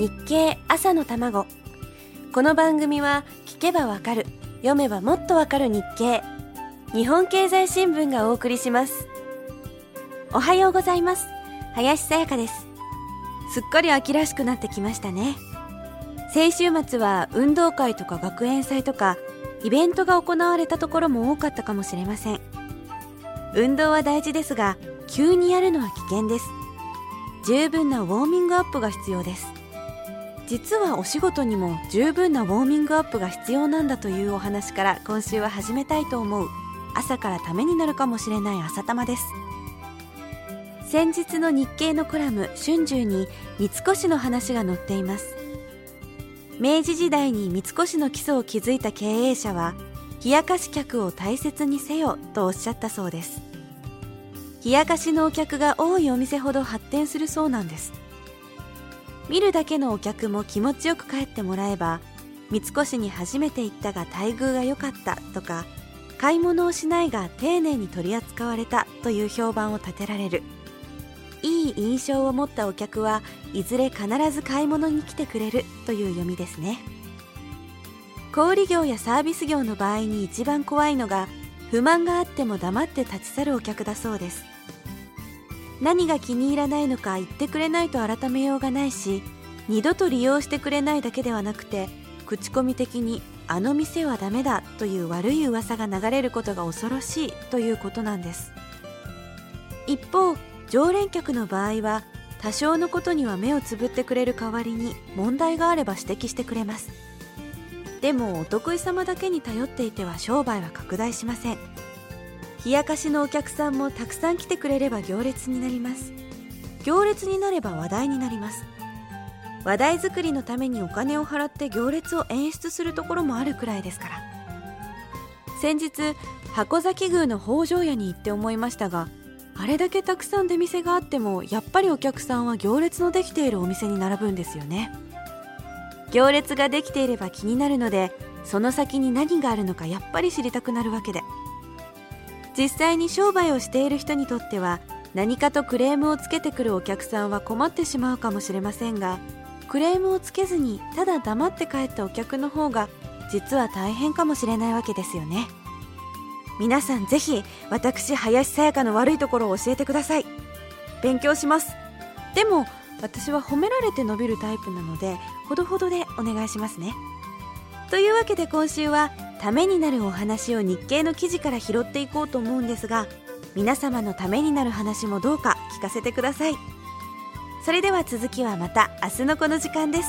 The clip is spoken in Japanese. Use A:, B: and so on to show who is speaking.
A: 日経朝の卵。この番組は聞けばわかる読めばもっとわかる日経。日本経済新聞がお送りします。おはようございます。林さやかです。すっかり秋らしくなってきましたね。先週末は運動会とか学園祭とかイベントが行われたところも多かったかもしれません。運動は大事ですが急にやるのは危険です。十分なウォーミングアップが必要です。実はお仕事にも十分なウォーミングアップが必要なんだというお話から今週は始めたいと思う。朝からためになるかもしれない朝玉です先日の日経のコラム春秋に三越の話が載っています。明治時代に三越の基礎を築いた経営者は冷やかし客を大切にせよとおっしゃったそうです。冷やかしのお客が多いお店ほど発展するそうなんです。見るだけのお客も気持ちよく帰ってもらえば三越に初めて行ったが待遇が良かったとか買い物をしないが丁寧に取り扱われたという評判を立てられる。いい印象を持ったお客はいずれ必ず買い物に来てくれるという読みですね。小売業やサービス業の場合に一番怖いのが不満があっても黙って立ち去るお客だそうです。何が気に入らないのか言ってくれないと改めようがないし二度と利用してくれないだけではなくて口コミ的にあの店はダメだという悪い噂が流れることが恐ろしいということなんです。一方常連客の場合は多少のことには目をつぶってくれる代わりに問題があれば指摘してくれます。でもお得意様だけに頼っていては商売は拡大しません。冷やかしのお客さんもたくさん来てくれれば行列になります。行列になれば話題になります。話題作りのためにお金を払って行列を演出するところもあるくらいですから。先日箱崎宮の北条屋に行って思いましたがあれだけたくさん出店があってもやっぱりお客さんは行列のできているお店に並ぶんですよね。行列ができていれば気になるのでその先に何があるのかやっぱり知りたくなるわけで。実際に商売をしている人にとっては何かとクレームをつけてくるお客さんは困ってしまうかもしれませんがクレームをつけずにただ黙って帰ったお客の方が実は大変かもしれないわけですよね。皆さんぜひ私林さやかの悪いところを教えてください。勉強します。でも私は褒められて伸びるタイプなのでほどほどでお願いしますね。というわけで今週はためになるお話を日経の記事から拾っていこうと思うんですが皆様のためになる話もどうか聞かせてください。それでは続きはまた明日のこの時間です。